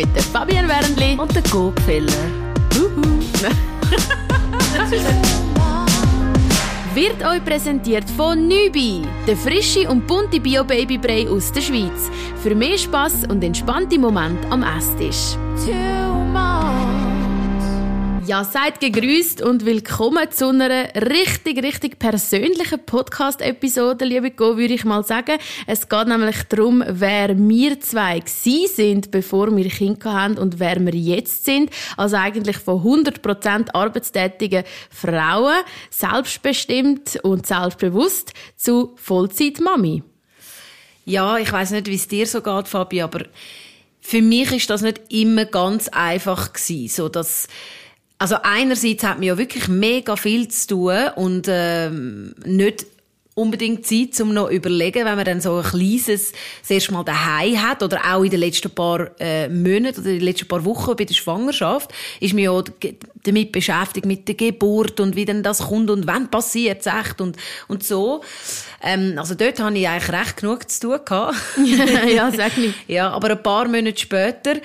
mit der Fabian Wernli und der Gopfeller. Wird euch präsentiert von Nübi, der frische und bunte Bio-Babybrei aus der Schweiz. Für mehr Spass und entspannte Momente am Esstisch. Ja, seid gegrüßt und willkommen zu einer richtig, richtig persönlichen Podcast-Episode, liebe Go, würde ich mal sagen. Es geht nämlich darum, wer wir zwei gsi sind, bevor wir Kinder haben und wer wir jetzt sind. Also eigentlich von 100% arbeitstätigen Frauen, selbstbestimmt und selbstbewusst zu Vollzeit-Mami. Ja, ich weiß nicht, wie es dir so geht, Fabi, aber für mich ist das nicht immer ganz einfach gewesen, so dass also einerseits hat man ja wirklich mega viel zu tun und ähm, nicht unbedingt Zeit, um noch zu überlegen, wenn man dann so ein kleines das erste Mal daheim hat oder auch in den letzten paar äh, Monaten oder in den letzten paar Wochen bei der Schwangerschaft, ist man ja damit beschäftigt mit der Geburt und wie denn das kommt und wann passiert es echt und, und so. Ähm, also dort hatte ich eigentlich recht genug zu tun. Ja, sag nicht. Ja, aber ein paar Monate später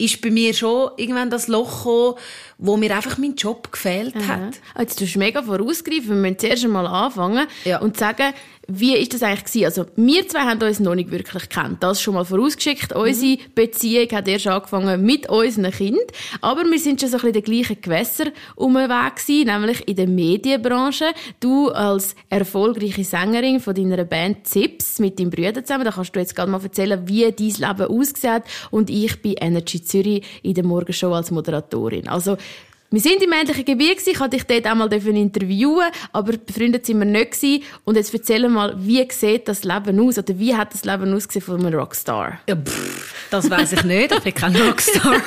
ist bei mir schon irgendwann das Loch gekommen, wo mir einfach mein Job gefehlt Aha. hat. Jetzt tust du mega vorausgreifen. Wir müssen zuerst einmal anfangen ja. und sagen, wie ist das eigentlich gewesen? Also, wir zwei haben uns noch nicht wirklich kennt. Das schon mal vorausgeschickt. Mhm. Unsere Beziehung hat erst angefangen mit unseren Kind. Aber wir sind schon so ein bisschen in den gleichen Gewässer unterwegs gewesen, nämlich in der Medienbranche. Du als erfolgreiche Sängerin von deiner Band Zips mit deinem Brüder zusammen. Da kannst du jetzt gerade mal erzählen, wie dein Leben aussieht. Und ich bin Energy Zürich in der Morgenshow als Moderatorin. Also, wir sind im ähnlichen Gebiet ich konnte dich dort einmal interviewen, aber befreundet sind wir nicht gewesen. Und jetzt erzähl mal, wie sieht das Leben aus, oder wie hat das Leben ausgesehen von einem Rockstar? Ja, pff, das weiß ich nicht, ich bin kein Rockstar.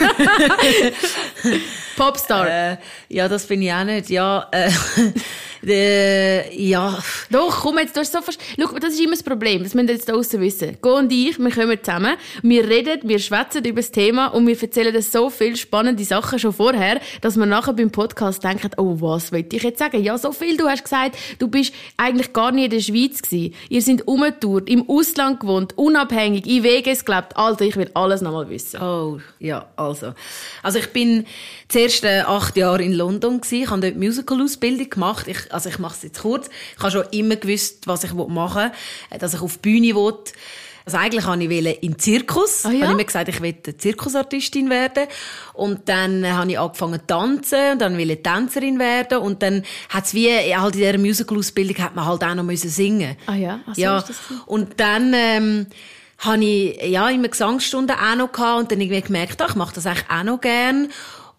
Popstar? Äh, ja, das bin ich auch nicht, ja. Äh, äh, ja. Doch, komm jetzt, du hast so fast... Schau, das ist immer das Problem, das müssen wir jetzt draussen wissen. Go und ich, wir kommen zusammen, wir reden, wir schwätzen über das Thema und wir erzählen so viele spannende Sachen schon vorher, dass wir nachher beim Podcast denken, oh, was wollte ich jetzt sagen? Ja, so viel, du hast gesagt, du bist eigentlich gar nie in der Schweiz gewesen. Ihr seid umgetourt, im Ausland gewohnt, unabhängig, in Weges gelebt. Alter, ich will alles nochmal wissen. Oh, ja, also. Also ich bin zuerst äh, acht Jahre in London gewesen. Ich habe dort Musical-Ausbildung gemacht. Ich, also ich mache es jetzt kurz. Ich habe schon immer gewusst, was ich machen will, äh, dass ich auf die Bühne will. Also eigentlich wollte ich in den Zirkus. Ah, ja? Ich habe immer gesagt, ich will Zirkusartistin werden. Und dann habe ich angefangen zu tanzen und dann wollte ich Tänzerin werden. Und dann hat es wie, halt in dieser Musical-Ausbildung hat man halt auch noch müssen singen. Ah ja? Ach so, ja. Ist das und dann, ähm, habe ich, ja, immer Gesangsstunden auch noch gehabt und dann irgendwie gemerkt, ach, ich mache das eigentlich auch noch gern.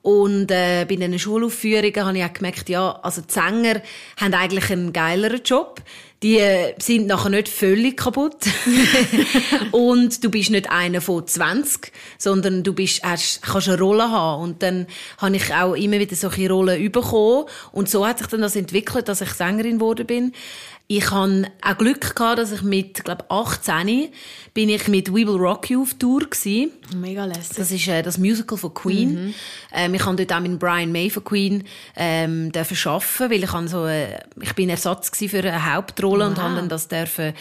Und äh, bei den Schulaufführungen habe ich auch gemerkt, ja, also die Sänger haben eigentlich einen geileren Job. Die äh, sind nachher nicht völlig kaputt. und du bist nicht einer von 20, sondern du bist, hast, kannst eine Rolle haben. Und dann habe ich auch immer wieder solche Rollen bekommen. Und so hat sich dann das entwickelt, dass ich Sängerin geworden bin. Ich hatte auch Glück gehabt, dass ich mit, glaube 18 bin ich mit We Will Rock You auf Tour gewesen. Mega lässig. Das ist äh, das Musical von Queen. Mhm. Ähm, ich konnte dort auch mit Brian May von Queen ähm, dürfen arbeiten, weil ich so, äh, ich bin Ersatz für eine Hauptrolle wow. und habe dann das dürfen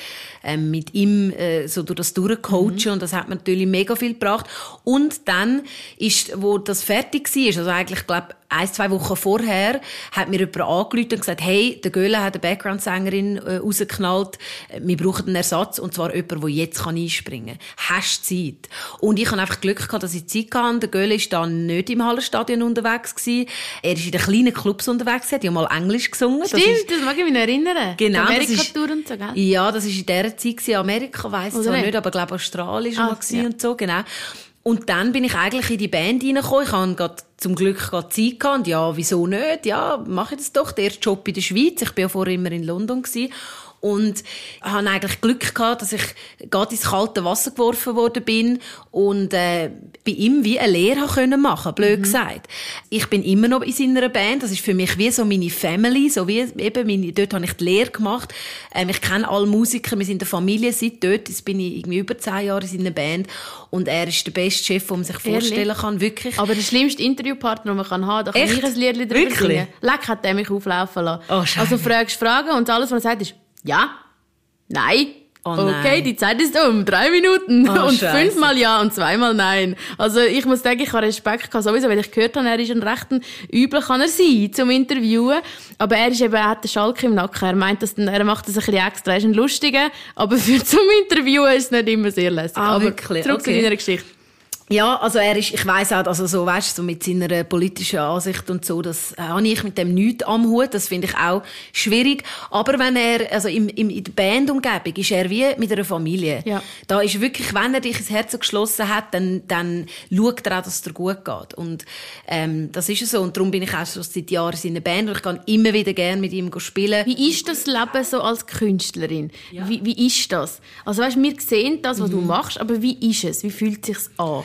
ähm, mit ihm äh, so durch das durchcoachen mhm. und das hat mir natürlich mega viel gebracht. Und dann ist, wo das fertig war, also eigentlich glaube ein, zwei Wochen vorher, hat mir jemand angerufen und gesagt, hey, der Göhle hat eine Background-Sängerin äh, rausgeknallt, wir brauchen einen Ersatz und zwar jemand, der jetzt kann einspringen kann. Hast du Zeit? Und ich habe einfach Glück gehabt, dass ich Zeit hatte. Der Göhle war dann nicht im Hallenstadion unterwegs. Gewesen. Er ist in den kleinen Clubs unterwegs. Er hat ja mal Englisch gesungen. Stimmt, das, das mag ich mich erinnern. Genau. Amerika-Tour und so, gell? Ja, das war in dieser Zeit. Gewesen. Amerika weiss ich zwar nicht, aber ich glaube Australien war ah, ja. und so, genau. Und dann bin ich eigentlich in die Band reingekommen. Ich hatte zum Glück gerade Zeit gehabt. Und ja, wieso nicht? Ja, mache ich das doch. Der erste Job in der Schweiz. Ich bin ja vorher immer in London gewesen. Und habe eigentlich Glück gehabt, dass ich gerade ins kalte Wasser geworfen worden bin und äh, bei ihm wie eine Lehre können machen, blöd mhm. gesagt. Ich bin immer noch in seiner Band. Das ist für mich wie so meine Family, so wie eben meine, dort habe ich die Lehre gemacht. Ähm, ich kenne alle Musiker, wir sind eine Familie seit dort. Jetzt bin ich irgendwie über zehn Jahre in seiner Band und er ist der beste Chef, den man sich vorstellen Ehrlich? kann, wirklich. Aber der schlimmste Interviewpartner, den man kann haben, da kann Echt? ich ein Lied drüber wirklich? singen. Leck hat der mich auflaufen lassen. Oh, also fragst Fragen und alles, was er sagt, ist ja, nein, Oh okay, die Zeit ist um. Drei Minuten. Oh, und Scheiße. fünfmal ja und zweimal nein. Also ich muss sagen, ich habe Respekt gehabt, sowieso, weil ich gehört habe, er ist ein recht übel kann er sein zum Interviewen. Aber er ist eben, er hat den Schalk im Nacken. Er meint, dass, er macht das ein bisschen extra. Er ist ein Lustiger. Aber für zum Interviewen ist es nicht immer sehr lässig. Ah, aber wirklich? zurück okay. zu deiner Geschichte. Ja, also er ist, ich weiß auch, also so, weißt, so mit seiner politischen Ansicht und so, das äh, habe ich mit dem nichts am Hut, das finde ich auch schwierig. Aber wenn er, also im, im, in der Bandumgebung ist er wie mit einer Familie. Ja. Da ist wirklich, wenn er dich ins Herz geschlossen hat, dann, dann schaut er auch, dass es dir gut geht. Und, ähm, das ist so. Und darum bin ich auch schon seit Jahren in seiner Band und ich kann immer wieder gerne mit ihm spielen. Wie ist das Leben so als Künstlerin? Ja. Wie, wie ist das? Also weißt, wir sehen das, was mhm. du machst, aber wie ist es? Wie fühlt es sich an?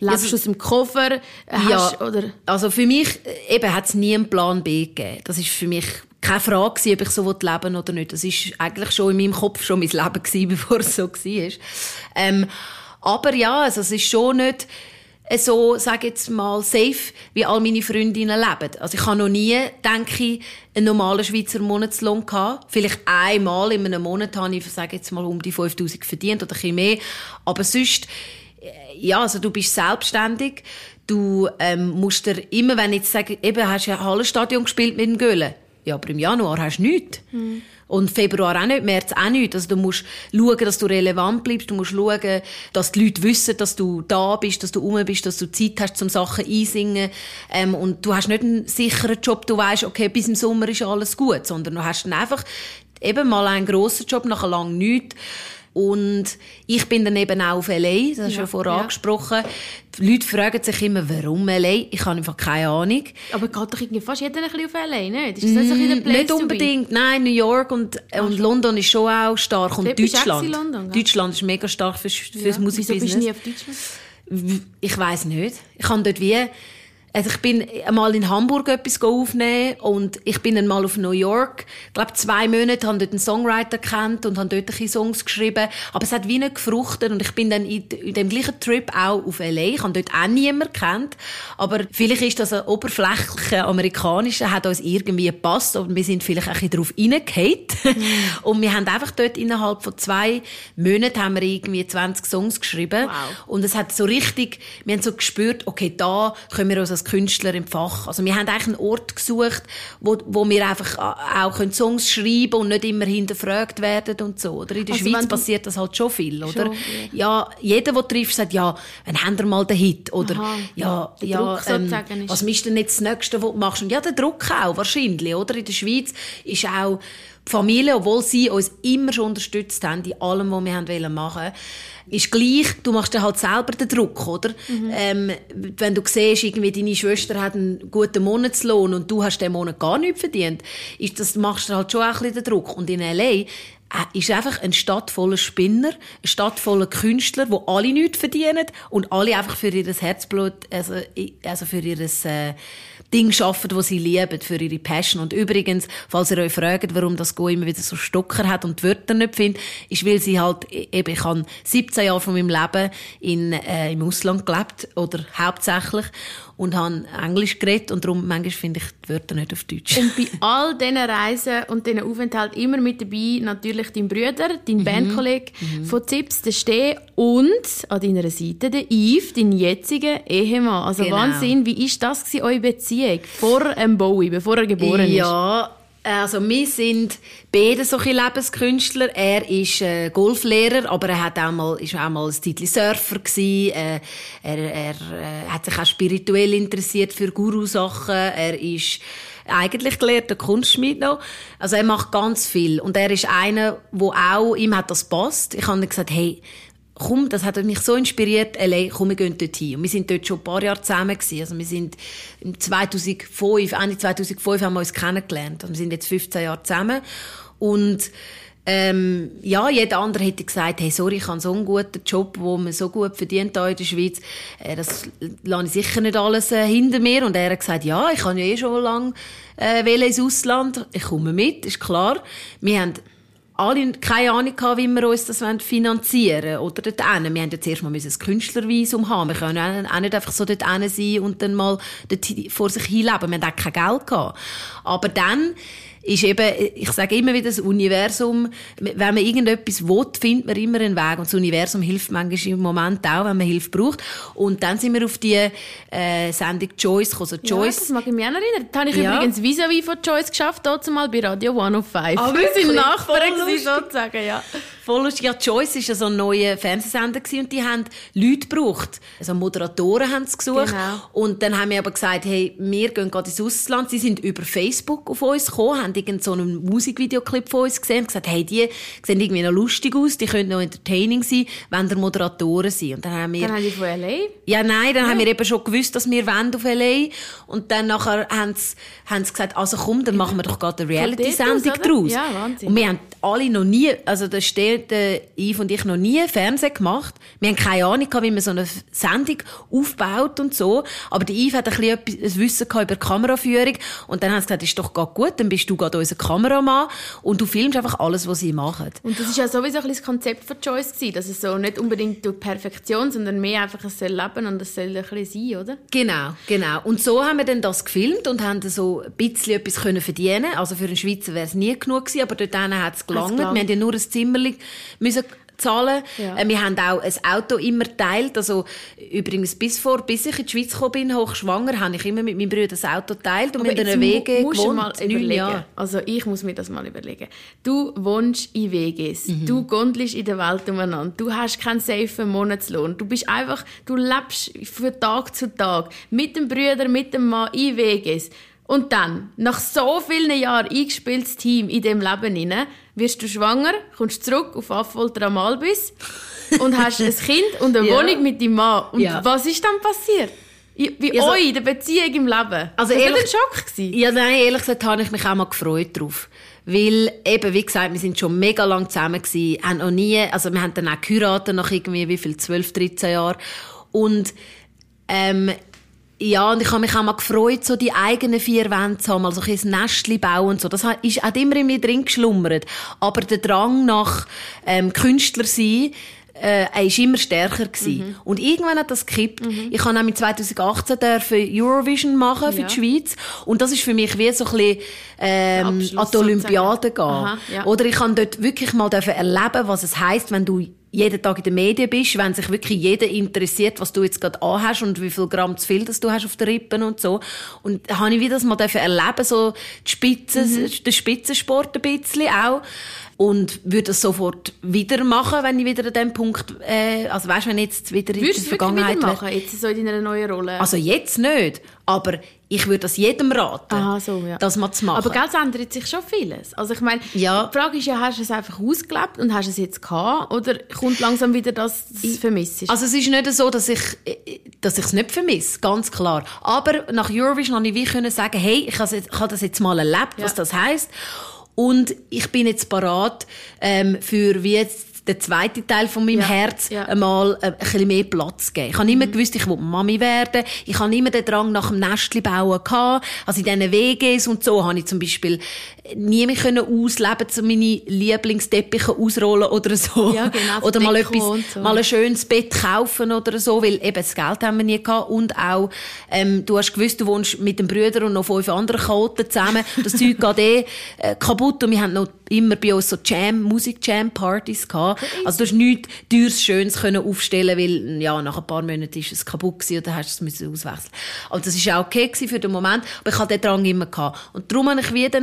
Lebst du aus dem Koffer? Hast, ja, oder? also für mich eben hat es nie einen Plan B gegeben. Das ist für mich keine Frage gewesen, ob ich so leben oder nicht. Das ist eigentlich schon in meinem Kopf schon mein Leben gewesen, bevor es so war. Ähm, aber ja, also es ist schon nicht so, sage jetzt mal, safe, wie all meine Freundinnen leben. Also ich habe noch nie, denke ich, einen normalen Schweizer Monatslohn gehabt. Vielleicht einmal in einem Monat habe ich, sage jetzt mal, um die 5000 verdient oder ein bisschen mehr. Aber sonst ja, also du bist selbstständig. Du ähm, musst dir immer, wenn ich jetzt sage, eben hast du ein Hallenstadion gespielt mit dem Göhlen. Ja, aber im Januar hast du nichts. Mhm. Und Februar auch nicht, März auch nicht. Also du musst schauen, dass du relevant bleibst. Du musst schauen, dass die Leute wissen, dass du da bist, dass du rum bist, dass du Zeit hast, um Sachen einsingen. Ähm, und du hast nicht einen sicheren Job, du weißt, okay, bis im Sommer ist alles gut, sondern du hast dann einfach eben mal einen grossen Job, nachher lang nichts. Und ich bin dann eben auch auf L.A., das hast du ja, ja vorher ja. angesprochen. Die Leute fragen sich immer, warum L.A.? Ich habe einfach keine Ahnung. Aber geht doch irgendwie fast jeder ein bisschen auf L.A., nicht? Ist das mm, ein Place Nicht unbedingt, nein, New York und, Ach, und London ist schon auch stark. Und Deutschland. London, Deutschland ist mega stark fürs, fürs ja. Musikbusiness. Wieso bist du nie auf Deutschland? Ich weiß nicht. Ich habe dort wie also ich bin einmal in Hamburg etwas aufnehmen und ich bin einmal auf New York. Ich glaube, zwei Monate, habe dort einen Songwriter kennt und habe dort ein Songs geschrieben. Aber es hat wie nicht gefruchtet und ich bin dann in, in dem gleichen Trip auch auf L.A. Ich habe dort auch niemanden kennt. Aber vielleicht ist das ein oberflächlicher amerikanischer, hat uns irgendwie gepasst und wir sind vielleicht ein bisschen darauf reingefallen. Mm. und wir haben einfach dort innerhalb von zwei Monaten haben wir irgendwie 20 Songs geschrieben. Wow. Und es hat so richtig, wir haben so gespürt, okay, da können wir uns als Künstler im Fach. Also wir haben eigentlich einen Ort gesucht, wo, wo wir einfach auch Songs schreiben und nicht immer hinterfragt werden und so. Oder in der also Schweiz passiert das halt schon viel, oder? Schon, ja. ja, jeder, der trifft, sagt, ja, wann haben wir mal den Hit? Oder, Aha, ja, ja, ähm, was ist denn jetzt das Nächste, was du machst? Und ja, der Druck auch, wahrscheinlich, oder? In der Schweiz ist auch die Familie, obwohl sie uns immer schon unterstützt haben, in allem, was wir machen wollten, ist gleich, du machst dir halt selber den Druck, oder? Mhm. Ähm, wenn du siehst, irgendwie deine Schwester hat einen guten Monatslohn und du hast den Monat gar nichts verdient, ist das, machst du halt schon ein bisschen den Druck. Und in L.A. Äh, ist einfach eine Stadt voller Spinner, eine Stadt voller Künstler, wo alle nichts verdienen und alle einfach für ihr Herzblut, also, also für ihr, äh, Dinge schaffen, die sie lieben, für ihre Passion. Und übrigens, falls ihr euch fragt, warum das Go immer wieder so Stocker hat und die Wörter nicht findet, ist, weil sie halt, e-, eben, ich habe 17 Jahre von meinem Leben in, äh, im Ausland gelebt, oder hauptsächlich und habe Englisch geredet und darum manchmal finde ich die Wörter nicht auf Deutsch. Und bei all diesen Reisen und diesen Aufenthalten immer mit dabei natürlich dein Bruder, dein mhm. Bandkollege mhm. von Zips, der Steh und an deiner Seite der Yves, dein jetziger Ehemann. Also genau. Wahnsinn, wie war das gewesen, eure Beziehung vor ähm, Bowie, bevor er geboren ist? Ja, also wir sind beide solche Lebenskünstler. Er ist äh, Golflehrer, aber er hat auch mal, ist auch mal ein Titel Surfer gewesen. Äh, er, er äh, hat sich auch spirituell interessiert für Guru-Sachen. Er ist eigentlich gelehrter Kunstschmied noch. Also er macht ganz viel. Und er ist einer, wo auch, ihm hat das passt. Ich habe gesagt, hey, komm, das hat mich so inspiriert, LA, komm, wir gehen dort hin. Und wir sind dort schon ein paar Jahre zusammen gewesen. Also wir sind im 2005, Ende 2005 haben wir uns kennengelernt. Also wir sind jetzt 15 Jahre zusammen. Und ähm, ja, jeder andere hätte gesagt, hey, sorry, ich habe so einen guten Job, wo man so gut verdient hier in der Schweiz. Äh, das lasse ich sicher nicht alles äh, hinter mir. Und er hat gesagt, ja, ich habe ja eh schon lange äh, ins Ausland. Ich komme mit, ist klar. Wir haben alle keine Ahnung gehabt, wie wir uns das finanzieren wollen. Oder dort hin. Wir haben ja zuerst mal ein Künstlervisum haben. Wir können auch nicht einfach so dort hin sein und dann mal dort vor sich hin leben. Wir hatten auch kein Geld gehabt. Aber dann ist eben, ich sage immer wieder, das Universum, wenn man irgendetwas will, findet man immer einen Weg. Und das Universum hilft manchmal im Moment auch, wenn man Hilfe braucht. Und dann sind wir auf die äh, Sendung Joyce gekommen. Also Joyce, ja, das mag ich mich auch erinnern. Da habe ich ja. übrigens vis-à-vis von Joyce geschafft, mal bei Radio 105. Ah, wir sind Nachbarn sozusagen, ja. Voll lustig. Ja, Joyce war ja so ein neuer Fernsehsender und die haben Leute gebraucht. Also Moderatoren haben sie gesucht. Genau. Und dann haben wir aber gesagt, hey, wir gehen gerade ins Ausland. Sie sind über Facebook auf uns gekommen, irgend so einen Musikvideoclip von uns gesehen und gesagt, hey, die sehen irgendwie noch lustig aus, die können noch entertaining sein, wenn der Moderatoren sind. Und dann haben wir... Dann haben die von L.A.? Ja, nein, dann ja. haben wir eben schon gewusst, dass wir wollen auf L.A. Und dann nachher haben sie, haben sie gesagt, also komm, dann machen wir doch gerade eine Reality-Sendung draus. Ja, Wahnsinn. Und wir haben alle noch nie, also da steht äh, Yves und ich noch nie Fernsehen gemacht. Wir haben keine Ahnung wie man so eine Sendung aufbaut und so. Aber der Yves hat ein bisschen etwas, ein Wissen über Kameraführung. Und dann haben sie gesagt, ist doch gut, dann bist du gerade unser Kameramann und du filmst einfach alles, was sie machen. Und das ist ja sowieso ein das Konzept von Joyce gewesen, dass es so nicht unbedingt durch Perfektion, sondern mehr einfach es soll leben und es soll ein bisschen sein, oder? Genau, genau. Und so haben wir dann das gefilmt und haben so ein bisschen etwas können verdienen. Also für einen Schweizer wäre es nie genug gewesen, aber dort hat es gelangt. Wir haben ja nur ein Zimmer müssen zahlen. Ja. Äh, wir haben auch ein Auto immer teilt. Also, übrigens, bis vor, bis ich in die Schweiz gekommen bin, hochschwanger, habe ich immer mit meinem Bruder das Auto teilt und Aber wir haben WG musst gewohnt. Mal überlegen. Also, ich muss mir das mal überlegen. Du wohnst in WGs. Mhm. Du gondelst in der Welt umeinander. Du hast keinen safen Monatslohn. Du bist einfach, du lebst von Tag zu Tag. Mit dem Bruder, mit dem Mann in WGs. Und dann, nach so vielen Jahren eingespieltes Team in dem Leben hinein, wirst du schwanger, kommst zurück auf Affolter am Albis und hast ein Kind und eine ja. Wohnung mit deinem Mann. Und ja. was ist dann passiert? Bei also, euch, der Beziehung im Leben. Also das ehrlich, ein Schock gewesen? Ja, nein, ehrlich gesagt habe ich mich auch mal gefreut drauf. Weil, eben, wie gesagt, wir sind schon mega lang zusammen gewesen, haben noch nie, also wir haben dann auch geheiratet nach irgendwie, wie viel, 12, 13 Jahren. Und, ähm, ja, und ich habe mich auch mal gefreut, so die eigenen vier Wände zu haben, also ein Nestchen bauen und so. Das ist, hat immer in mir drin geschlummert. Aber der Drang nach ähm, Künstler sein, äh, er ist immer stärker gewesen. Mhm. Und irgendwann hat das gekippt. Mhm. Ich habe nämlich 2018 dürfen Eurovision machen für ja. die Schweiz. Und das ist für mich wie so ein bisschen, ähm, an die Olympiade gehen. Aha, ja. Oder ich kann dort wirklich mal erleben, was es heißt, wenn du jeden Tag in den Medien bist, wenn sich wirklich jeder interessiert, was du jetzt gerade anhast und wie viel Gramm zu viel das du hast auf den Rippen und so. Und habe ich wieder das mal erleben, so die Spitze, mhm. den Spitzensport ein bisschen auch und würde das sofort wieder machen, wenn ich wieder an dem Punkt, äh, also weißt, wenn jetzt wieder Würdest in der Vergangenheit wieder machen, jetzt so in einer neuen Rolle? Also jetzt nicht, aber ich würde das jedem raten, Aha, so, ja. das mal zu machen. Aber Geld ändert sich schon vieles. Also ich meine, ja. die Frage ist ja, hast du es einfach ausgelebt und hast es jetzt gehabt oder kommt langsam wieder das, das vermisst? Also es ist nicht so, dass ich dass ich es nicht vermisse, ganz klar. Aber nach Eurovision konnte ich wie können sagen, hey, ich habe das jetzt mal erlebt, ja. was das heißt und ich bin jetzt parat ähm, für wie jetzt der zweite Teil von meinem ja, Herz ja. einmal äh, ein bisschen mehr Platz geben. Ich habe immer mhm. gewusst, ich will Mami werden. Ich habe immer den Drang nach dem Nestli bauen gehabt. Also in diesen WGs und so habe ich zum Beispiel nie mehr können ausleben, so meine Lieblingsteppiche ausrollen oder so. Ja, genau, oder mal etwas, so. mal ein schönes Bett kaufen oder so, weil eben das Geld haben wir nie gehabt und auch, ähm, du hast gewusst, du wohnst mit dem Brüder und noch fünf anderen Chaoten zusammen. Das Zeug geht eh äh, kaputt und wir haben noch immer bei uns so Jam, Musik-Jam-Partys gehabt. Also du hast nichts teures, schönes können aufstellen, weil, ja, nach ein paar Monaten ist es kaputt gewesen und dann hast du es auswechseln. Aber das war auch okay für den Moment, aber ich hatte den Drang immer gehabt. Und darum habe ich wieder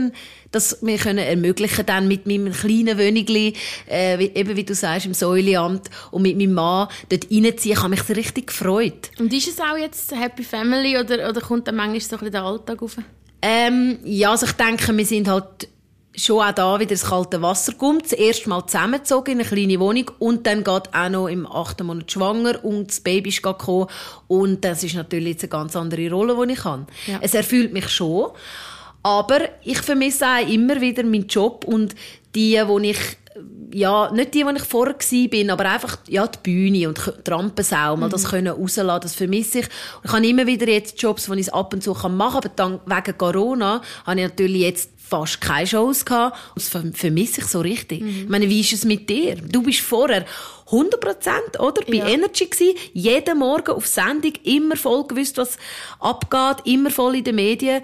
das wir können ermöglichen dann mit meinem kleinen Wönigli, äh, eben wie du sagst, im Säuleamt und mit meinem Mann dort reinziehen. Ich habe mich richtig gefreut. Und ist es auch jetzt Happy Family oder, oder kommt dann manchmal so ein bisschen der Alltag auf? Ähm, ja, also ich denke, wir sind halt schon auch da wieder das kalte Wasser kommt. Das erste Mal zusammengezogen in eine kleine Wohnung und dann geht auch noch im achten Monat schwanger und das Baby ist gekommen. Und das ist natürlich jetzt eine ganz andere Rolle, die ich habe. Ja. Es erfüllt mich schon. Aber ich vermisse auch immer wieder meinen Job und die, wo ich ja, nicht die, wo ich vorher war, bin, aber einfach, ja, die Bühne und die Rampensau, mal mhm. das können rauslassen, das vermisse ich. Und ich habe immer wieder jetzt Jobs, die ich ab und zu machen kann, aber dann, wegen Corona, habe ich natürlich jetzt fast keine Shows gehabt. Das vermisse ich so richtig. Mhm. Ich meine, wie ist es mit dir? Du bist vorher 100 Prozent, oder? Bei ja. Energy gewesen, jeden Morgen auf Sendung, immer voll gewusst, was abgeht, immer voll in den Medien.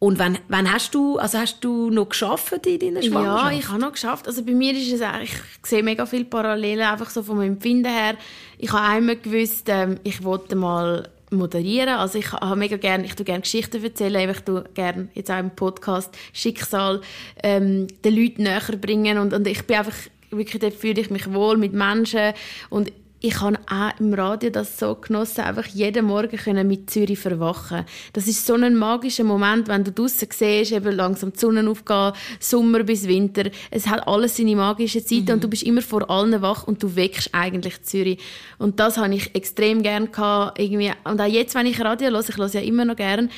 Und wann, wann hast du, also hast du noch geschafft in deiner Schwangerschaft? Ja, ich habe noch geschafft. Also bei mir ist es ich sehe mega viele Parallelen, einfach so vom Empfinden her. Ich habe einmal gewusst, ähm, ich wollte mal moderieren. Also ich habe mega gerne, ich tue gerne Geschichten erzählen, ich tue gerne jetzt auch im Podcast Schicksal ähm, den Leuten näher bringen und, und ich bin einfach wirklich, dort fühle ich mich wohl mit Menschen und ich habe auch im Radio das so genossen, einfach jeden Morgen können mit Zürich verwachen. Das ist so ein magischer Moment, wenn du draußen siehst, eben langsam die Sonne aufgehen, Sommer bis Winter. Es hat alles seine magische Zeit mhm. und du bist immer vor allen wach und du wächst eigentlich Zürich. Und das habe ich extrem gern gehabt, irgendwie. Und auch jetzt, wenn ich Radio höre, ich höre ja immer noch gern,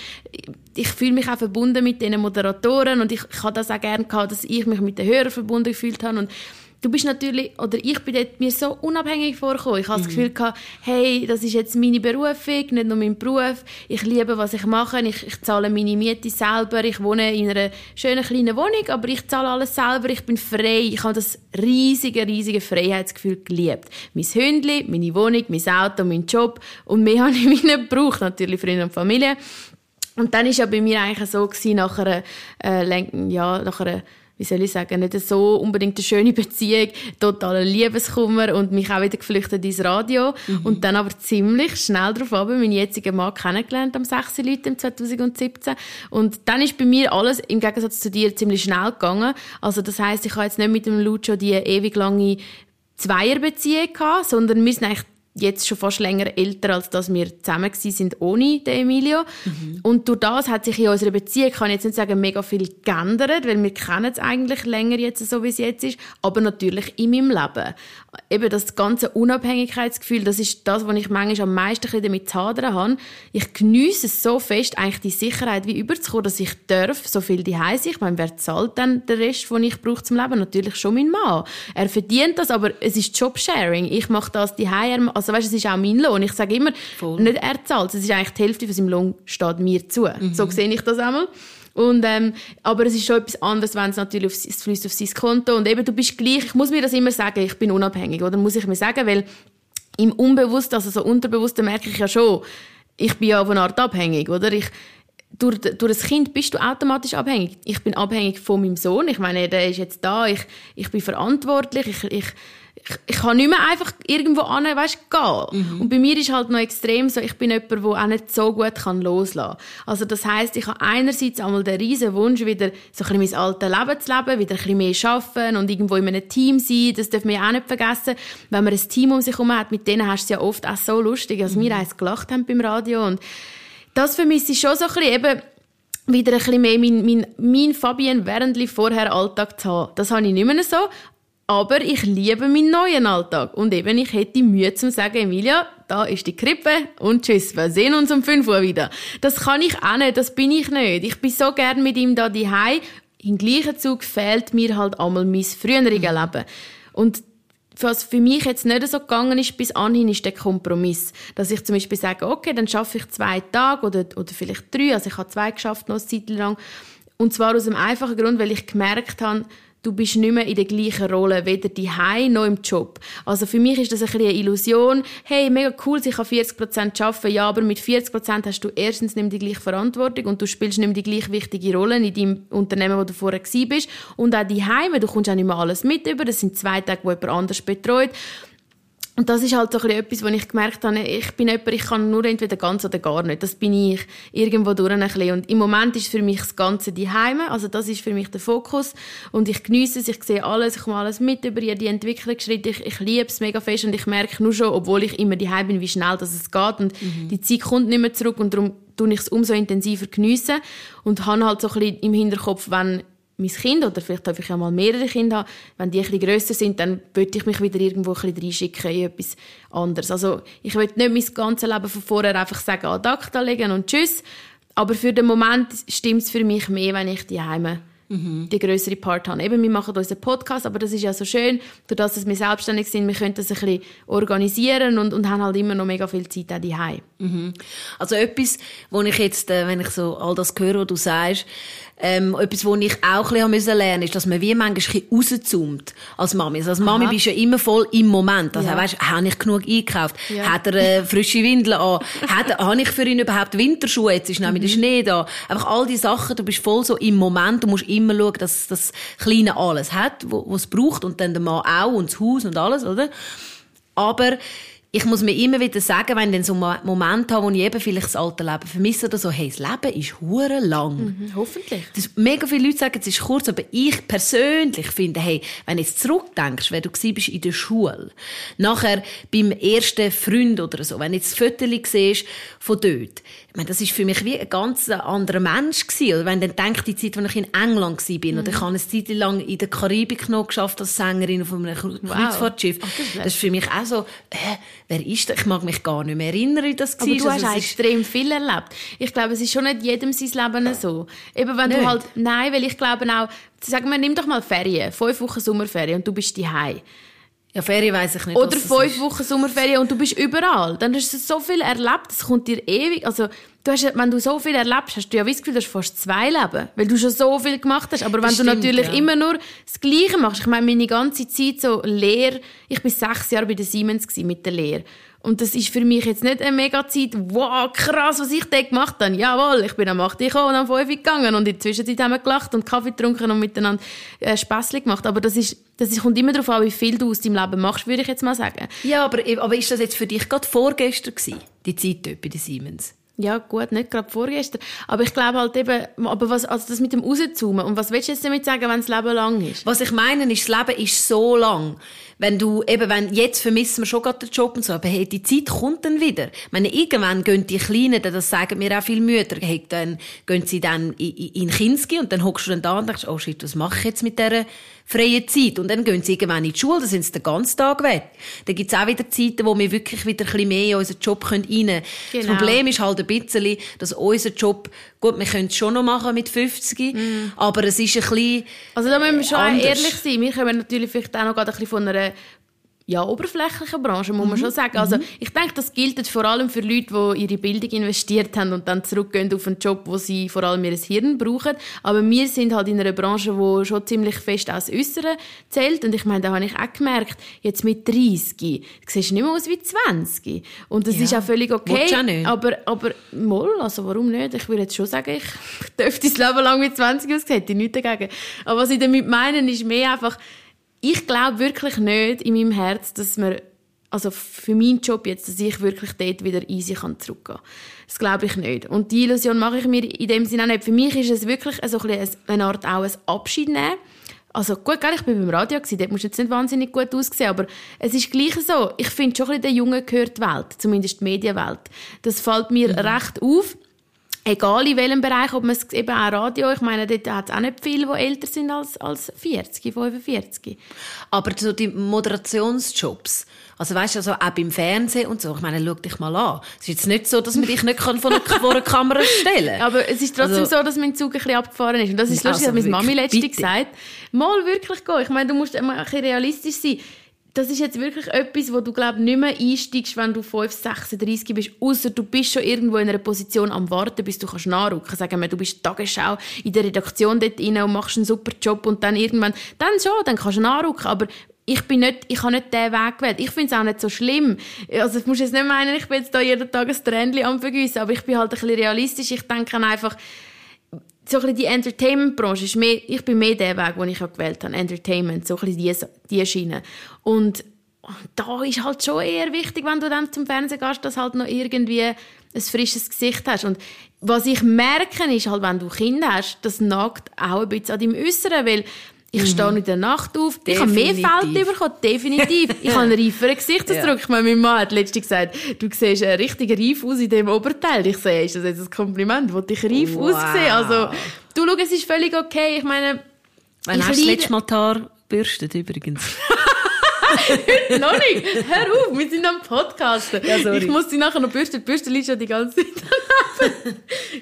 ich fühle mich auch verbunden mit den Moderatoren und ich, ich habe das auch gern gehabt, dass ich mich mit den Hörern verbunden gefühlt habe und du bist natürlich, oder ich bin dort mir so unabhängig vorgekommen. Ich hatte mhm. das Gefühl, gehabt, hey, das ist jetzt meine Berufung, nicht nur mein Beruf. Ich liebe, was ich mache. Ich, ich zahle meine Miete selber. Ich wohne in einer schönen kleinen Wohnung, aber ich zahle alles selber. Ich bin frei. Ich habe das riesige, riesige Freiheitsgefühl geliebt. Mein Hündli, meine Wohnung, mein Auto, mein Job. Und mehr habe ich nicht gebraucht, natürlich Freunde und Familie. Und dann war ja bei mir eigentlich so gewesen, nach einer, äh, ja, nach einer wie soll ich sagen, nicht so unbedingt eine schöne Beziehung, totaler Liebeskummer und mich auch wieder geflüchtet ins Radio. Mhm. Und dann aber ziemlich schnell darauf aber meinen jetzigen Mann kennengelernt am 6. Leute 2017. Und dann ist bei mir alles im Gegensatz zu dir ziemlich schnell gegangen. Also das heißt, ich habe jetzt nicht mit dem Lucio die ewig lange Zweierbeziehung gehabt, sondern wir sind eigentlich jetzt schon fast länger älter, als dass wir zusammen sind ohne den Emilio. Mhm. Und durch das hat sich in unserer Beziehung, kann ich jetzt nicht sagen, mega viel geändert, weil wir kennen es eigentlich länger jetzt, so wie es jetzt ist, aber natürlich in meinem Leben. Eben das ganze Unabhängigkeitsgefühl, das ist das, was ich manchmal am meisten damit zu hadern habe. Ich geniesse es so fest, eigentlich die Sicherheit wie überzukommen, dass ich darf, so viel die sein. Ich meine, wer zahlt dann den Rest, den ich brauche zum Leben? Natürlich schon mein Mann. Er verdient das, aber es ist Jobsharing. Ich mache das die also weißt, es ist auch mein Lohn. Ich sage immer, Voll. nicht er zahlt, es ist eigentlich die Hälfte von seinem Lohn steht mir zu. Mhm. So sehe ich das einmal. Und, ähm, aber es ist schon etwas anderes, wenn es natürlich auf, es fließt auf sein Konto. Und eben, du bist gleich, ich muss mir das immer sagen, ich bin unabhängig, oder? Muss ich mir sagen, weil im Unbewussten, also so Unterbewussten merke ich ja schon, ich bin ja von einer Art abhängig, oder? Ich, durch, durch ein Kind bist du automatisch abhängig. Ich bin abhängig von meinem Sohn. Ich meine, der ist jetzt da, ich, ich bin verantwortlich, ich, ich ich, ich kann nicht mehr einfach irgendwo an, weißt, gehen. Mhm. Und bei mir ist halt noch extrem so, ich bin jemand, der auch nicht so gut kann loslassen kann. Also das heisst, ich habe einerseits einmal den riesen Wunsch, wieder so ein bisschen mein altes Leben zu leben, wieder ein bisschen mehr arbeiten und irgendwo in einem Team sein. Das dürfen wir ja auch nicht vergessen. Wenn man ein Team um sich herum hat, mit denen hast du es ja oft auch so lustig, als mhm. wir eins gelacht haben beim Radio. Und das vermisse ich schon so ein bisschen eben, wieder ein bisschen mehr mein, mein, mein Fabian während vorher Alltag zu haben. Das habe ich nicht mehr so. Aber ich liebe meinen neuen Alltag. Und eben, ich hätte Mühe zu sagen, Emilia, da ist die Krippe und tschüss, wir sehen uns um 5 Uhr wieder. Das kann ich auch nicht, das bin ich nicht. Ich bin so gern mit ihm da daheim. Im gleichen Zug fehlt mir halt einmal mein früheres mhm. Leben. Und was für mich jetzt nicht so gegangen ist bis anhin, ist der Kompromiss. Dass ich zum Beispiel sage, okay, dann schaffe ich zwei Tage oder, oder vielleicht drei. Also ich habe zwei geschafft noch eine Zeit lang. Und zwar aus dem einfachen Grund, weil ich gemerkt habe, du bist nicht mehr in der gleichen Rolle, weder die noch im Job. Also für mich ist das ein bisschen eine Illusion. Hey, mega cool, ich kann 40% arbeiten, ja, aber mit 40% hast du erstens nicht mehr die gleiche Verantwortung und du spielst nicht mehr die gleich wichtige Rolle in deinem Unternehmen, wo du vorher bist. Und auch die du kommst auch nicht mehr alles mit über. Das sind zwei Tage, wo jemand anders betreut. Und das ist halt so etwas, wo ich gemerkt habe, ich bin jemand, ich kann nur entweder ganz oder gar nicht. Das bin ich irgendwo durch ein bisschen. Und im Moment ist für mich das Ganze die Heime. Also das ist für mich der Fokus. Und ich genieße es, ich sehe alles, ich komme alles mit über die Entwicklungsschritte. Ich, ich liebe es mega fest und ich merke nur schon, obwohl ich immer die bin, wie schnell das es geht. Und mhm. die Zeit kommt nicht mehr zurück und darum tue ich es umso intensiver geniessen und habe halt so ein bisschen im Hinterkopf, wenn mein Kind, oder vielleicht darf ich ja mal mehrere Kinder haben, wenn die ein bisschen grösser sind, dann würde ich mich wieder irgendwo ein bisschen reinschicken in etwas anderes. Also ich will nicht mein ganzes Leben von vorher einfach sagen, ad acta legen und tschüss. Aber für den Moment stimmt es für mich mehr, wenn ich die Heime mhm. die größere Part haben. Eben, wir machen unseren Podcast, aber das ist ja so schön, dadurch, dass wir selbstständig sind, wir können das ein bisschen organisieren und, und haben halt immer noch mega viel Zeit auch daheim. Mhm. Also etwas, wo ich jetzt, äh, wenn ich so all das höre, was du sagst, ähm, etwas, was ich auch ein bisschen lernen musste, ist, dass man wie manchmal rauszoomt als Mami. Also als Mami bist du ja immer voll im Moment. Also, ja. weißt, habe ich genug eingekauft? Ja. Hat er äh, frische Windeln an? Hat, habe ich für ihn überhaupt Winterschuhe? Jetzt ist nämlich mhm. der Schnee da. Einfach all die Sachen, du bist voll so im Moment. Du musst immer schauen, dass das Kleine alles hat, was es braucht. Und dann der Mann auch und das Haus und alles, oder? Aber ich muss mir immer wieder sagen, wenn ich dann so einen Moment habe, wo ich eben vielleicht das alte Leben vermisse oder so, hey, das Leben ist hure lang. Mhm, hoffentlich. Das, mega viele Leute sagen, es ist kurz, aber ich persönlich finde, hey, wenn du jetzt zurückdenkst, wer du bist in der Schule, nachher beim ersten Freund oder so, wenn du jetzt das Foto siehst von dort, ich meine, das ist für mich wie ein ganz anderer Mensch gewesen. Oder wenn dann denkt die Zeit, als ich in England war, bin, mhm. oder ich habe eine Zeit lang in der Karibik noch geschafft als Sängerin auf einem Kreuzfahrtschiff. Wow. das ist für mich auch so, äh, wer ist das? Ich mag mich gar nicht mehr erinnern, wie das war. Aber du also, hast extrem viel erlebt. Ich glaube, es ist schon nicht jedem sein Leben so. Eben wenn nicht. du halt, nein, weil ich glaube auch, sagen wir, nimm doch mal Ferien, fünf Wochen Sommerferien und du bist daheim. Ja, Ferien weiss ich nicht. Oder fünf Wochen Sommerferien und du bist überall. Dann hast du so viel erlebt, es kommt dir ewig. Also, du hast, wenn du so viel erlebst, hast du ja das Gefühl, du hast fast zwei Leben. Weil du schon so viel gemacht hast. Aber wenn das du stimmt, natürlich ja. immer nur das Gleiche machst, ich meine, meine ganze Zeit so Lehr, ich war sechs Jahre bei der Siemens mit der Lehre. Und das ist für mich jetzt nicht eine mega Zeit, wow, krass, was ich da gemacht habe. Jawohl, ich bin am 8 Uhr gekommen und am 5 Uhr gegangen und in der Zwischenzeit haben wir gelacht und Kaffee getrunken und miteinander äh, gemacht. Aber das ist, das kommt immer darauf an, wie viel du aus deinem Leben machst, würde ich jetzt mal sagen. Ja, aber, aber ist das jetzt für dich gerade vorgestern gewesen, die Zeit dort bei den Siemens? Ja, gut, nicht gerade vorgestern. Aber ich glaube halt eben, aber was, also das mit dem Rauszoomen. Und was willst du jetzt damit sagen, wenn das Leben lang ist? Was ich meine, ist, das Leben ist so lang. Wenn du, eben, wenn, jetzt vermissen wir schon gerade den Job und so, aber hey, die Zeit kommt dann wieder. Ich meine, irgendwann gehen die Kleinen, das sagen mir auch viele Mütter, hey, dann gehen sie dann in, in Kinski und dann hockst du dann da und denkst, oh shit, was mache ich jetzt mit dieser freie Zeit. Und dann gehen sie irgendwann in die Schule, dann sind sie den ganzen Tag weg. Dann gibt es auch wieder Zeiten, wo wir wirklich wieder ein bisschen mehr in unseren Job rein können. Genau. Das Problem ist halt ein bisschen, dass unser Job, gut, wir können es schon noch machen mit 50, mm. aber es ist ein bisschen Also da müssen wir schon anders. ehrlich sein. Wir kommen natürlich vielleicht auch noch ein bisschen von einer ja, oberflächlichen Branche, muss man mhm. schon sagen. Also, mhm. ich denke, das gilt vor allem für Leute, die ihre Bildung investiert haben und dann zurückgehen auf einen Job, wo sie vor allem ihr Hirn brauchen. Aber wir sind halt in einer Branche, die schon ziemlich fest aus Äußeren zählt. Und ich meine, da habe ich auch gemerkt, jetzt mit 30, du siehst nicht mehr aus wie 20. Und das ja. ist auch völlig okay. Auch nicht. Aber, aber mal, also warum nicht? Ich würde jetzt schon sagen, ich dürfte das Leben lang mit 20 aussehen, hätte ich nichts dagegen. Aber was ich damit meine, ist mehr einfach, ich glaube wirklich nicht in meinem Herz, dass man also für meinen Job jetzt, dass ich wirklich dort wieder easy kann zurückgehen kann. Das glaube ich nicht. Und die Illusion mache ich mir in dem Sinne auch nicht. Für mich ist es wirklich so ein eine Art auch ein Abschied nehmen. Also gut, gell, ich bin beim Radio, gewesen, dort musst du jetzt nicht wahnsinnig gut aussehen, aber es ist gleich so. Ich finde schon ein bisschen, der Junge gehört die Welt, zumindest die Medienwelt. Das fällt mir mhm. recht auf egal in welchem Bereich, ob man es eben auch Radio, ich meine, dort hat es auch nicht viele, die älter sind als, als 40, 45. Aber so die Moderationsjobs, also weißt du, also auch beim Fernsehen und so, ich meine, schau dich mal an. Es ist jetzt nicht so, dass man dich nicht vor eine, vor eine Kamera stellen kann. Aber es ist trotzdem also, so, dass mein Zug ein bisschen abgefahren ist. Und das ist lustig, also hat meine Mami letztens gesagt. Mal wirklich gehen. Ich meine, du musst immer ein bisschen realistisch sein das ist jetzt wirklich etwas, wo du glaub nicht mehr einsteigst, wenn du 5, 36 bist, außer du bist schon irgendwo in einer Position am Warten, bis du kannst nachrücken. Sagen wir, du bist Tagesschau in der Redaktion dort rein und machst einen super Job und dann irgendwann, dann schon, dann kannst du nachrücken, aber ich bin nicht, ich habe nicht diesen Weg gewählt. Ich finde es auch nicht so schlimm. Also, ich muss jetzt nicht meinen, ich bin jetzt da jeden Tag ein Tränchen am vergüssen, aber ich bin halt ein bisschen realistisch. Ich denke einfach, so die Entertainment-Branche ist mehr, ich bin mehr der Weg, den ich gewählt habe, Entertainment, so ein die, die Schiene. Und da ist halt schon eher wichtig, wenn du dann zum Fernsehen gehst, dass halt noch irgendwie ein frisches Gesicht hast. Und was ich merke, ist halt, wenn du Kinder hast, das nagt auch ein bisschen an deinem Äußeren, weil ich mhm. stehe in der Nacht auf. Definitiv. Ich habe mehr Feld bekommen, definitiv. Ich habe einen reiferen Gesichtsausdruck. Ja. Meine Mama hat letztens gesagt, du siehst richtig reif aus in dem Oberteil. Ich sehe, ist das jetzt ein Kompliment? Wollte ich reif wow. aussehen? Also, du schau, es ist völlig okay. Ich meine, Wann hast du das letzte Mal die Haare bürstet, übrigens? Heute noch nicht. Hör auf, wir sind am Podcast. Ja, ich muss sie nachher noch bürsten. Die Bürste liegt schon die ganze Zeit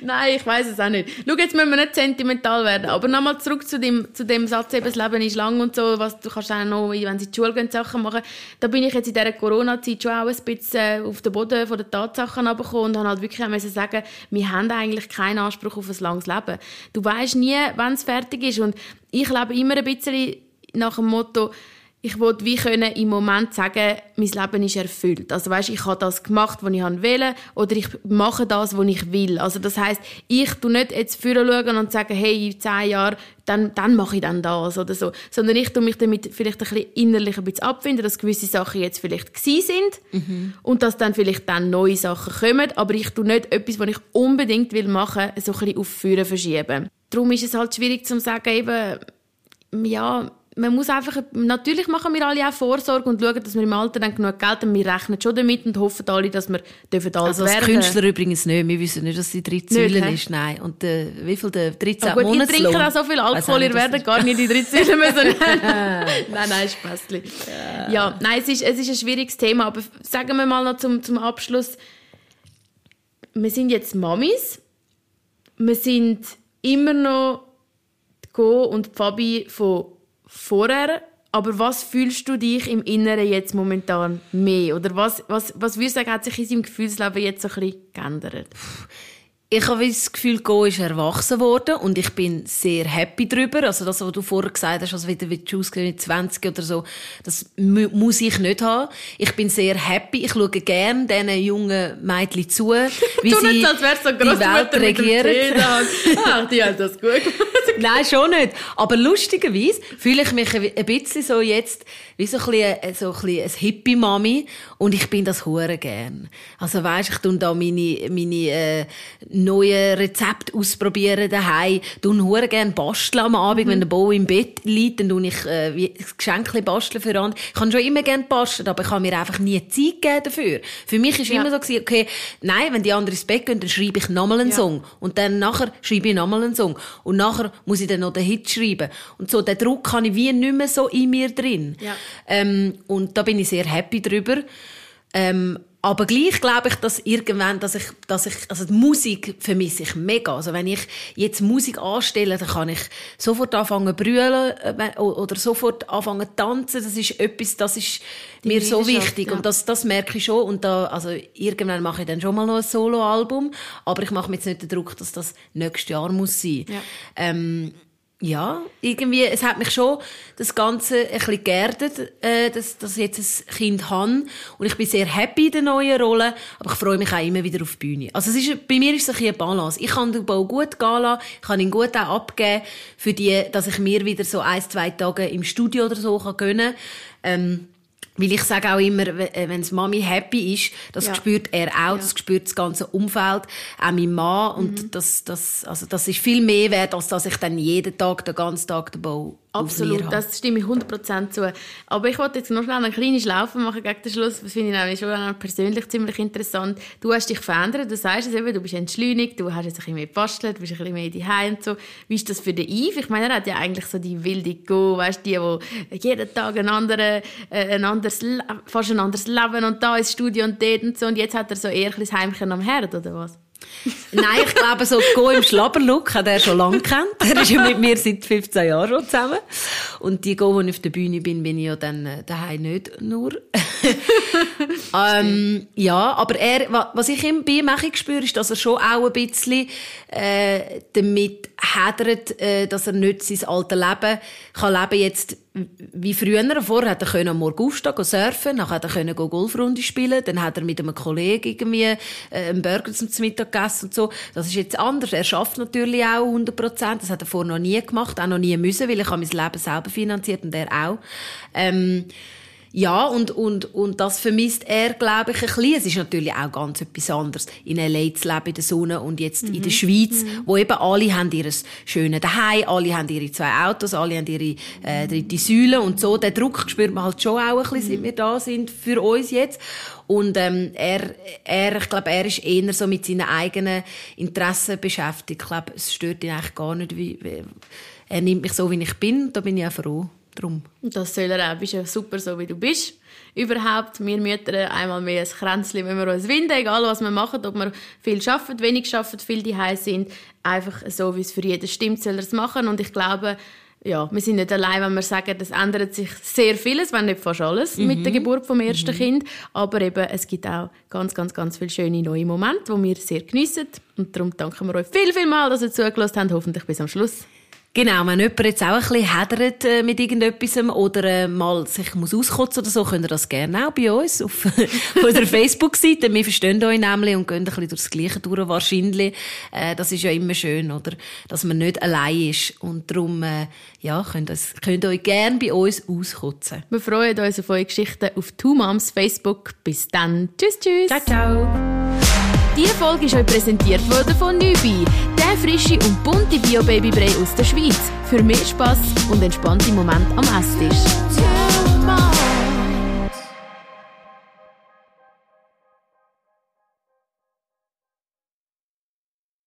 Nein, ich weiß es auch nicht. Schau, jetzt müssen wir nicht sentimental werden. Aber nochmal zurück zu dem, zu dem Satz, eben, das Leben ist lang und so, was du kannst auch noch, wenn sie in die Schule gehen, Sachen machen. Da bin ich jetzt in dieser Corona-Zeit schon auch ein bisschen auf den Boden von den Tatsachen abgekommen und habe halt wirklich müssen sagen, wir haben eigentlich keinen Anspruch auf ein langes Leben. Du weißt nie, wann es fertig ist und ich lebe immer ein bisschen nach dem Motto, ich wollte wie können im Moment sagen, mein Leben ist erfüllt. Also weißt, ich habe das gemacht, was ich will, oder ich mache das, was ich will. Also das heißt, ich tu nicht jetzt schauen und sagen, hey, in zehn Jahren, dann, dann mache ich dann das oder so, sondern ich tu mich damit vielleicht ein bisschen innerlich ein bisschen abfinden, dass gewisse Sachen jetzt vielleicht gsi sind mhm. und dass dann vielleicht dann neue Sachen kommen, aber ich tu nicht etwas, was ich unbedingt will machen, so ein bisschen auf Führen verschieben. Darum ist es halt schwierig zu sagen, eben, ja, man muss einfach, natürlich machen wir alle auch Vorsorge und schauen, dass wir im Alter dann genug Geld haben. Wir rechnen schon damit und hoffen alle, dass wir dürfen alles also als werden. Künstler übrigens nicht. Wir wissen nicht, dass die drei Säulen ist. Nein. Und äh, wie viel der 13 oh, Monate Ihr trinkt auch so viel Alkohol, ihr werdet gar nicht die drei Säulen müssen. nein, nein, Spaßli. Ja. ja, nein, es ist, es ist ein schwieriges Thema. Aber sagen wir mal noch zum, zum Abschluss. Wir sind jetzt Mamis. Wir sind immer noch Go und Fabi von vorher, aber was fühlst du dich im Inneren jetzt momentan mehr? Oder was, was, was würdest du sagen, hat sich in deinem Gefühlsleben jetzt so ein bisschen geändert? Ich habe das Gefühl, Go ist erwachsen worden und ich bin sehr happy darüber. Also das, was du vorher gesagt hast, also wieder wie du mit 20 oder so, das muss ich nicht haben. Ich bin sehr happy. Ich schaue gerne diesen jungen Mädchen zu, wie sie nicht, als so die Welt regieren. Ach, die haben das gut. Nein, schon nicht. Aber lustigerweise fühle ich mich ein bisschen so jetzt wie so ein bisschen, so ein, bisschen Hippie-Mami und ich bin das hure gern. Also weisst, ich tue da meine, meine äh, neuen Rezepte ausprobieren daheim. Tue hure gern basteln am Abend, mhm. wenn der Bo im Bett liegt, dann tue ich äh, wie ein Geschenk basteln für andere. Ich kann schon immer gern basteln, aber ich habe mir einfach nie Zeit gegeben dafür. Für mich ist ja. immer so gewesen, okay, nein, wenn die anderen ins Bett gehen, dann schreibe ich nochmal einen ja. Song und dann nachher schreibe ich nochmal einen Song und nachher muss ich dann noch den Hit schreiben und so den Druck habe ich wie nicht mehr so in mir drin. Ja. Ähm, und da bin ich sehr happy drüber. Ähm, aber gleich glaube ich, dass irgendwann, dass ich, dass ich, also die Musik vermisse ich mega. Also wenn ich jetzt Musik anstelle, dann kann ich sofort anfangen brüllen äh, oder sofort anfangen tanzen. Das ist etwas, das ist die mir so wichtig ja. und das, das merke ich schon. Und da, also irgendwann mache ich dann schon mal noch ein Soloalbum, aber ich mache mir jetzt nicht den Druck, dass das nächstes Jahr muss sein. Ja. Ähm, ja, irgendwie, es hat mich schon das Ganze ein bisschen geerdet, äh, dass, dass ich jetzt ein Kind habe. Und ich bin sehr happy in der neuen Rolle, aber ich freue mich auch immer wieder auf die Bühne. Also es ist, bei mir ist es ein eine Balance. Ich kann den Bau gut gehen lassen, ich kann ihn gut auch abgeben, für die, dass ich mir wieder so ein, zwei Tage im Studio oder so kann gönnen kann. Ähm, weil ich sage auch immer, äh, wenn Mami happy ist, das ja. spürt er auch, ja. das spürt das ganze Umfeld, auch mein Mann. Und mhm. das, das, also das ist viel mehr wert, als dass ich dann jeden Tag, den ganzen Tag den Bau Absolut, das stimme ich 100% zu. Aber ich wollte jetzt noch schnell eine kleine Schlaufe machen gegen den Schluss. Das finde ich nämlich schon persönlich ziemlich interessant. Du hast dich verändert, du sagst es eben, du bist entschleunigt, du hast jetzt ein bisschen mehr gebastelt, du bist ein bisschen mehr daheim und so. Wie ist das für den Yves? Ich meine, er hat ja eigentlich so die wilde Go, weißt die, die jeden Tag ein, andere, äh, ein anderes, fast ein anderes Leben und da ins Studio und dort und so. Und jetzt hat er so eher ein bisschen Heimchen am Herd, oder was? Nein, ich glaube, so Go im Schlabberlook hat er schon lange kennt. Er ist ja mit mir seit 15 Jahren schon zusammen. Und die Go, wo ich auf der Bühne bin, bin ich ja dann äh, daheim nicht nur. ähm, ja, aber er, was ich ihm bei ihm spüre, ist, dass er schon auch ein bisschen äh, damit hadert, äh, dass er nicht sein altes Leben kann leben jetzt wie früher. Vorher hat er am Morgen aufstehen, gehen surfen, dann hat er Golfrunde spielen, dann hat er mit einem Kollegen irgendwie äh, einen Burger zum Mittag gegessen und so. Das ist jetzt anders. Er schafft natürlich auch 100 Prozent. Das hat er vorher noch nie gemacht, auch noch nie müssen, weil ich habe mein Leben selber finanziert und er auch. Ähm, ja, und, und, und das vermisst er, glaube ich, ein bisschen. Es ist natürlich auch ganz etwas anderes, in L.A. zu leben, in der Sonne und jetzt mhm. in der Schweiz, mhm. wo eben alle haben ihr schönes Daheim, alle haben ihre zwei Autos, alle haben ihre äh, dritte Säule und so. Den Druck spürt man halt schon auch ein bisschen, seit wir da sind, für uns jetzt. Und ähm, er, er, ich glaube, er ist eher so mit seinen eigenen Interessen beschäftigt. Ich glaube, es stört ihn eigentlich gar nicht, wie, wie er nimmt mich so, wie ich bin. Da bin ich auch froh. Drum. Und das soll er auch. Bist ja super so, wie du bist. Überhaupt, wir Mütter einmal mehr ein Kränzchen, wenn wir uns winden, egal was wir machen, ob wir viel arbeiten, wenig arbeiten, viel daheim sind. Einfach so, wie es für jeden stimmt, soll er es machen. Und ich glaube, ja, wir sind nicht allein, wenn wir sagen, es ändert sich sehr vieles, wenn nicht fast alles, mhm. mit der Geburt vom ersten mhm. Kind. Aber eben, es gibt auch ganz, ganz, ganz viele schöne neue Momente, die wir sehr geniessen. Und darum danken wir euch viel, viel mal, dass ihr zugelassen habt. Hoffentlich bis am Schluss. Genau, wenn jemand jetzt auch ein bisschen hedert äh, mit irgendetwas oder äh, mal sich muss auskotzen oder so, könnt ihr das gerne auch bei uns auf unserer Facebook-Seite. Wir verstehen euch nämlich und gehen ein bisschen durchs Gleiche durch wahrscheinlich. Äh, das ist ja immer schön, oder? Dass man nicht allein ist. Und darum, äh, ja, könnt, ihr, könnt ihr euch gerne bei uns auskotzen. Wir freuen uns auf eure Geschichten auf Two Moms Facebook. Bis dann. Tschüss, tschüss. Ciao, ciao. Diese Folge ist euch präsentiert worden von Nübi, der frische und bunte Bio-Babybrei aus der Schweiz. Für mehr Spass und entspannte Momente am Esstisch.